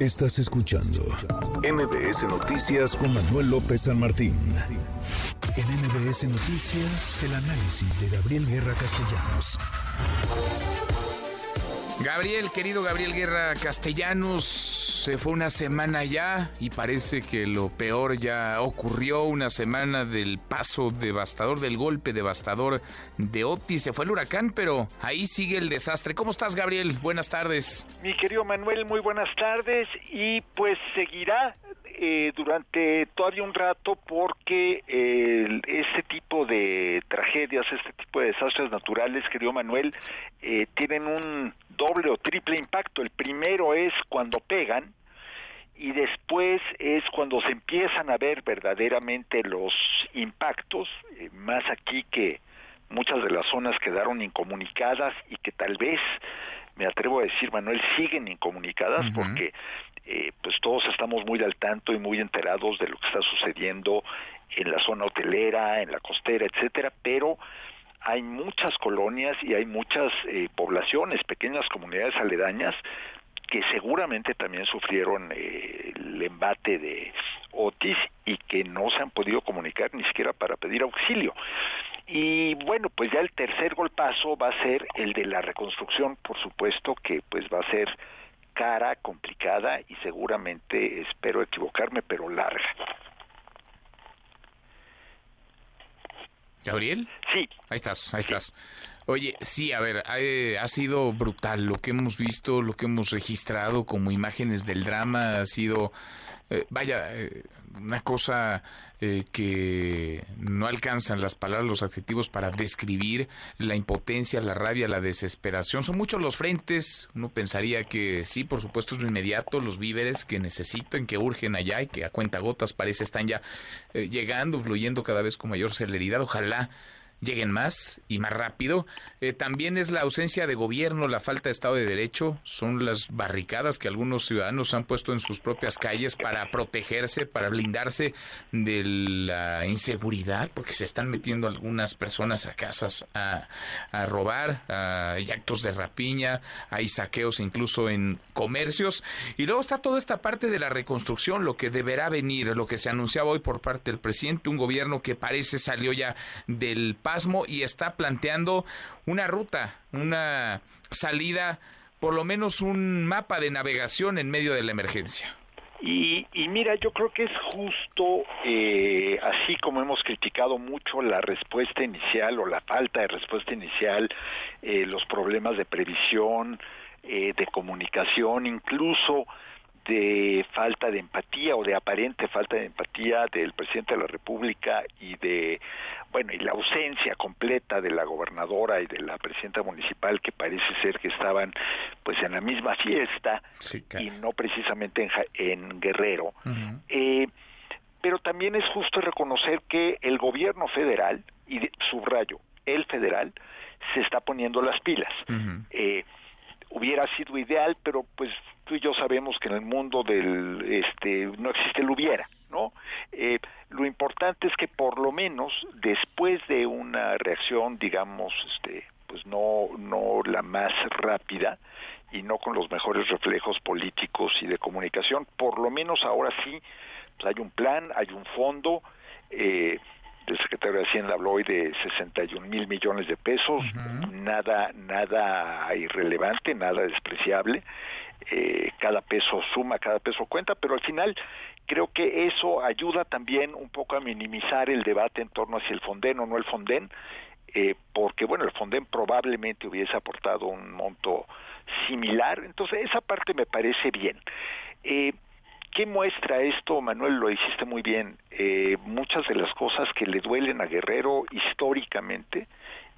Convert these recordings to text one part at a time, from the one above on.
Estás escuchando MBS Noticias con Manuel López San Martín. En MBS Noticias, el análisis de Gabriel Guerra Castellanos. Gabriel, querido Gabriel Guerra Castellanos, se fue una semana ya y parece que lo peor ya ocurrió, una semana del paso devastador, del golpe devastador de Otis. Se fue el huracán, pero ahí sigue el desastre. ¿Cómo estás, Gabriel? Buenas tardes. Mi querido Manuel, muy buenas tardes y pues seguirá eh, durante todavía un rato porque eh, este tipo de tragedias, este tipo de desastres naturales, querido Manuel, eh, tienen un doble o triple impacto. El primero es cuando pegan y después es cuando se empiezan a ver verdaderamente los impactos, más aquí que muchas de las zonas quedaron incomunicadas y que tal vez me atrevo a decir, Manuel, siguen incomunicadas porque eh, pues todos estamos muy al tanto y muy enterados de lo que está sucediendo en la zona hotelera, en la costera, etcétera, pero hay muchas colonias y hay muchas eh, poblaciones, pequeñas comunidades aledañas que seguramente también sufrieron eh, el embate de Otis y que no se han podido comunicar ni siquiera para pedir auxilio. Y bueno, pues ya el tercer golpazo va a ser el de la reconstrucción, por supuesto que pues va a ser cara, complicada y seguramente, espero equivocarme, pero larga. Gabriel? Sí. Ahí estás, ahí estás. Oye, sí, a ver, ha, sido brutal lo que hemos visto, lo que hemos registrado como imágenes del drama, ha sido, eh, vaya, eh, una cosa eh, que no alcanzan las palabras, los adjetivos para describir la impotencia, la rabia, la desesperación. Son muchos los frentes. Uno pensaría que sí, por supuesto, es lo inmediato, los víveres que necesitan, que urgen allá y que a cuenta gotas parece están ya llegando, fluyendo cada vez con mayor celeridad. Ojalá lleguen más y más rápido. Eh, también es la ausencia de gobierno, la falta de Estado de Derecho, son las barricadas que algunos ciudadanos han puesto en sus propias calles para protegerse, para blindarse de la inseguridad, porque se están metiendo algunas personas a casas a, robar, hay actos de rapiña, hay saqueos incluso en comercios. Y luego está toda esta parte de la reconstrucción, lo que deberá venir, lo que se anunciaba hoy por parte del presidente, un gobierno que parece salió ya del y está planteando una ruta, una salida, por lo menos un mapa de navegación en medio de la emergencia. Y, mira, yo creo que es justo, eh, así como hemos criticado mucho la respuesta inicial o la falta de respuesta inicial, eh, los problemas de previsión, eh, de comunicación, incluso de falta de empatía o de aparente falta de empatía del presidente de la República y de bueno y la ausencia completa de la gobernadora y de la presidenta municipal que parece ser que estaban pues en la misma fiesta y no precisamente en, Guerrero. Eh, pero también es justo reconocer que el gobierno federal y subrayo el federal se está poniendo las pilas. Eh, hubiera sido ideal, pero pues tú y yo sabemos que en el mundo del este no existe el hubiera, ¿no? Eh, lo importante es que por lo menos después de una reacción, digamos, este, pues no no la más rápida y no con los mejores reflejos políticos y de comunicación, por lo menos ahora sí pues hay un plan, hay un fondo. Eh, el secretario de Hacienda habló hoy de 61 mil millones de pesos, nada, nada irrelevante, nada despreciable, eh, cada peso suma, cada peso cuenta, pero al final creo que eso ayuda también un poco a minimizar el debate en torno a si el Fonden o no el Fonden, eh, porque bueno, el Fonden probablemente hubiese aportado un monto similar, entonces esa parte me parece bien. Eh, ¿Qué muestra esto, Manuel? Lo hiciste muy bien. Eh, muchas de las cosas que le duelen a Guerrero históricamente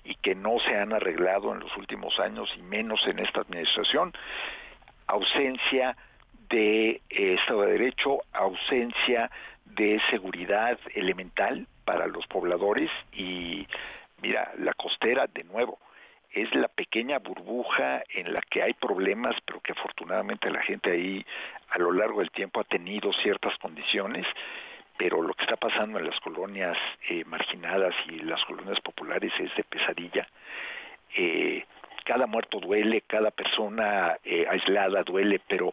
y que no se han arreglado en los últimos años y menos en esta administración, ausencia de eh, Estado de Derecho, ausencia de seguridad elemental para los pobladores y mira, la costera de nuevo es la pequeña burbuja en la que hay problemas, pero que afortunadamente la gente ahí a lo largo del tiempo ha tenido ciertas condiciones, pero lo que está pasando en las colonias eh, marginadas y las colonias populares es de pesadilla. Eh, cada muerto duele, cada persona eh, aislada duele, pero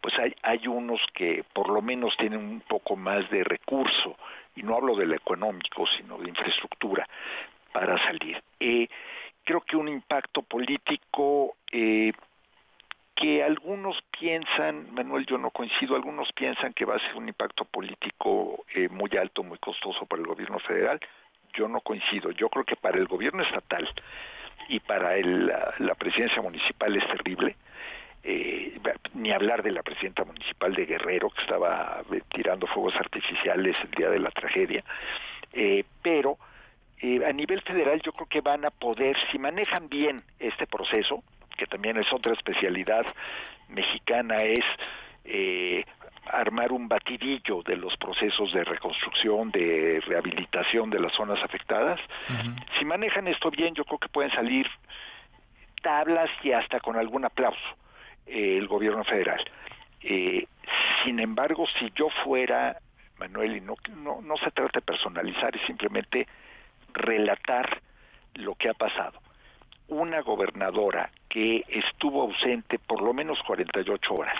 pues hay, hay unos que por lo menos tienen un poco más de recurso, y no hablo de lo económico, sino de infraestructura para salir. Eh, creo que un impacto político eh, que algunos piensan, Manuel, yo no coincido, algunos piensan que va a ser un impacto político eh, muy alto, muy costoso para el gobierno federal. Yo no coincido. Yo creo que para el gobierno estatal y para la, presidencia municipal es terrible. Eh, ni hablar de la presidenta municipal de Guerrero que estaba eh, tirando fuegos artificiales el día de la tragedia, pero a nivel federal yo creo que van a poder, si manejan bien este proceso, que también es otra especialidad mexicana, es eh, armar un batidillo de los procesos de reconstrucción, de rehabilitación de las zonas afectadas. Si manejan esto bien, yo creo que pueden salir tablas y hasta con algún aplauso eh, el gobierno federal. Eh, sin embargo, si yo fuera, Manuel, y no, no, no se trata de personalizar, es simplemente relatar lo que ha pasado una gobernadora que estuvo ausente por lo menos 48 horas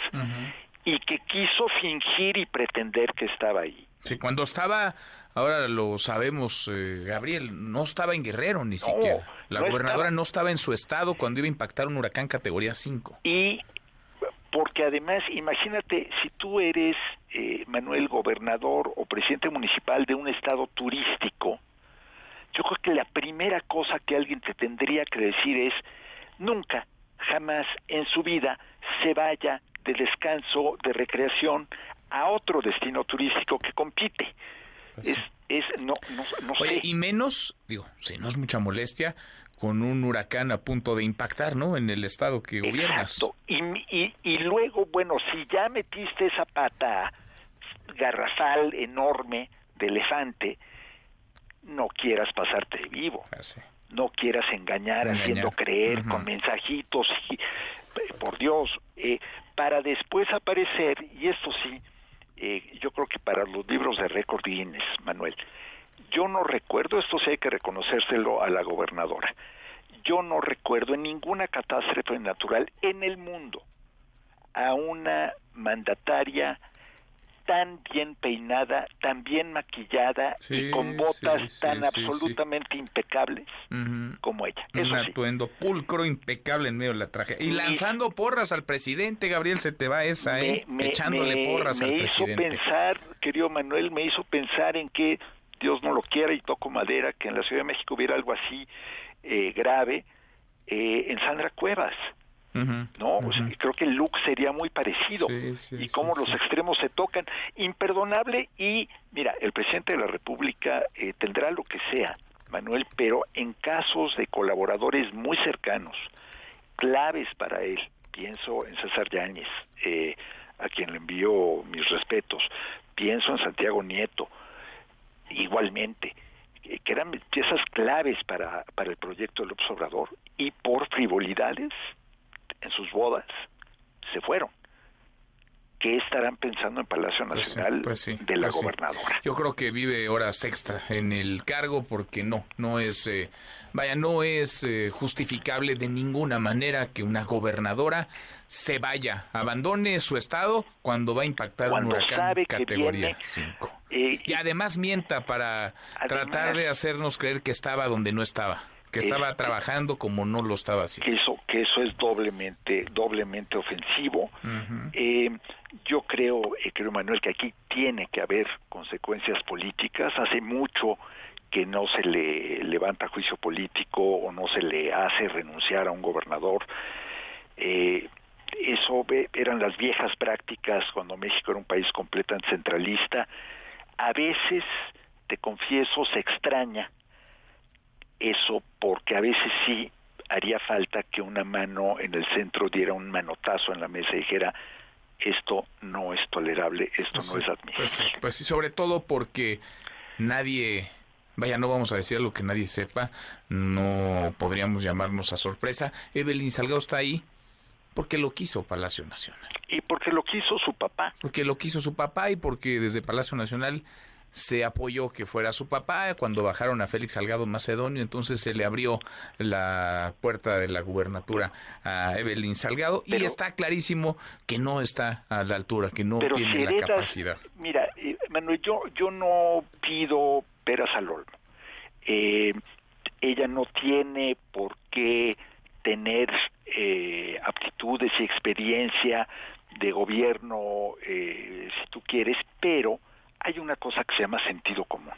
y que quiso fingir y pretender que estaba ahí. Sí, cuando estaba, ahora lo sabemos, eh, Gabriel, no estaba en Guerrero ni siquiera. La gobernadora no estaba en su estado cuando iba a impactar un huracán categoría 5. Y porque además, imagínate, si tú eres, eh, Manuel, gobernador o presidente municipal de un estado turístico, yo creo que la primera cosa que alguien te tendría que decir es, nunca, jamás en su vida se vaya de descanso, de recreación a otro destino turístico que compite. Pues es, es, no, no, no Oye, y menos, digo, si no es mucha molestia, con un huracán a punto de impactar, ¿no? En el estado que gobiernas. Y, y, y luego, bueno, si ya metiste esa pata garrafal enorme de elefante, no quieras pasarte vivo. Ah, no quieras engañar, haciendo creer con mensajitos y, por Dios, eh, para después aparecer, y esto sí, eh, yo creo que para los libros de récord Guinness, Manuel, yo no recuerdo, esto sí hay que reconocérselo a la gobernadora, yo no recuerdo en ninguna catástrofe natural en el mundo a una mandataria tan bien peinada, tan bien maquillada y con botas tan absolutamente impecables como ella. Un atuendo pulcro, impecable en medio de la tragedia. Y lanzando porras al presidente, Gabriel, se te va esa, ¿eh? Echándole porras al presidente. Me hizo pensar, querido Manuel, me hizo pensar en que, Dios no lo quiera y toco madera, que en la Ciudad de México hubiera algo así eh, grave eh, en Sandra Cuevas. ¿No? creo que el look sería muy parecido y cómo los extremos se tocan. Imperdonable y, mira, el presidente de la República eh, tendrá lo que sea, Manuel, pero en casos de colaboradores muy cercanos, claves para él, pienso en César Yáñez, eh, a quien le envío mis respetos, pienso en Santiago Nieto, igualmente, eh, que eran piezas claves para, para el proyecto del Obrador y por frivolidades en sus bodas, se fueron. ¿Qué estarán pensando en Palacio pues Nacional pues de la pues gobernadora? Yo creo que vive horas extra en el cargo porque no, no es, eh, vaya, no es eh, justificable de ninguna manera que una gobernadora se vaya, abandone su estado cuando va a impactar un huracán categoría 5. Eh, y además mienta para tratar de hacernos creer que estaba donde no estaba que estaba trabajando como no lo estaba haciendo. Que eso, que eso es doblemente, doblemente ofensivo. eh, yo creo, eh, creo Manuel, que aquí tiene que haber consecuencias políticas. Hace mucho que no se le levanta juicio político o no se le hace renunciar a un gobernador. Eh, eso eran las viejas prácticas cuando México era un país completamente centralista. A veces, te confieso, se extraña eso porque a veces sí haría falta que una mano en el centro diera un manotazo en la mesa y dijera esto no es tolerable, esto pues no es admisible. Pues, pues, sí, sobre todo porque nadie, vaya, no vamos a decir lo que nadie sepa, no podríamos llamarnos a sorpresa. Evelyn Salgado está ahí porque lo quiso Palacio Nacional. Y porque lo quiso su papá. Porque lo quiso su papá y porque desde Palacio Nacional se apoyó que fuera su papá cuando bajaron a Félix Salgado Macedonio, entonces se le abrió la puerta de la gubernatura a Evelyn Salgado y está clarísimo que no está a la altura, que no tiene la capacidad. Mira, eh, Manuel, yo, yo no pido peras al olmo. Eh, ella no tiene por qué tener eh, aptitudes y experiencia de gobierno, eh, si tú quieres, pero hay una cosa que se llama sentido común.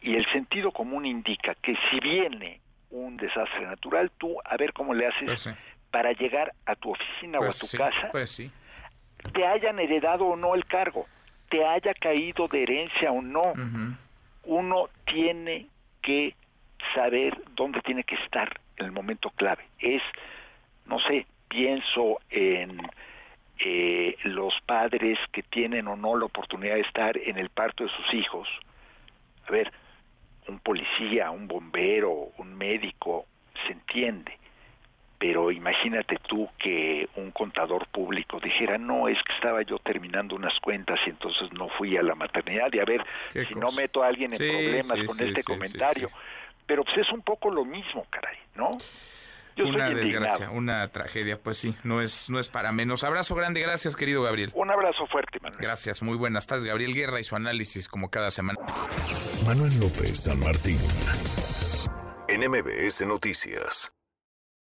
Y el sentido común indica que si viene un desastre natural, tú a ver cómo le haces pues para llegar a tu oficina o a pues tu casa, pues te hayan heredado o no el cargo, te haya caído de herencia o no. Uno tiene que saber dónde tiene que estar en el momento clave. Es, no sé, pienso en eh, los padres que tienen o no la oportunidad de estar en el parto de sus hijos. A ver, un policía, un bombero, un médico, se entiende. Pero imagínate tú que un contador público dijera, no, es que estaba yo terminando unas cuentas y entonces no fui a la maternidad. Y a ver, si no meto a alguien en problemas con este comentario. Pero pues es un poco lo mismo, caray, ¿no? Una desgracia, una tragedia, pues sí, no es, no es para menos. Abrazo grande, gracias querido Gabriel. Un abrazo fuerte, Manuel. Gracias, muy buenas tardes, Gabriel Guerra y su análisis como cada semana. Manuel López San Martín, NMBS Noticias.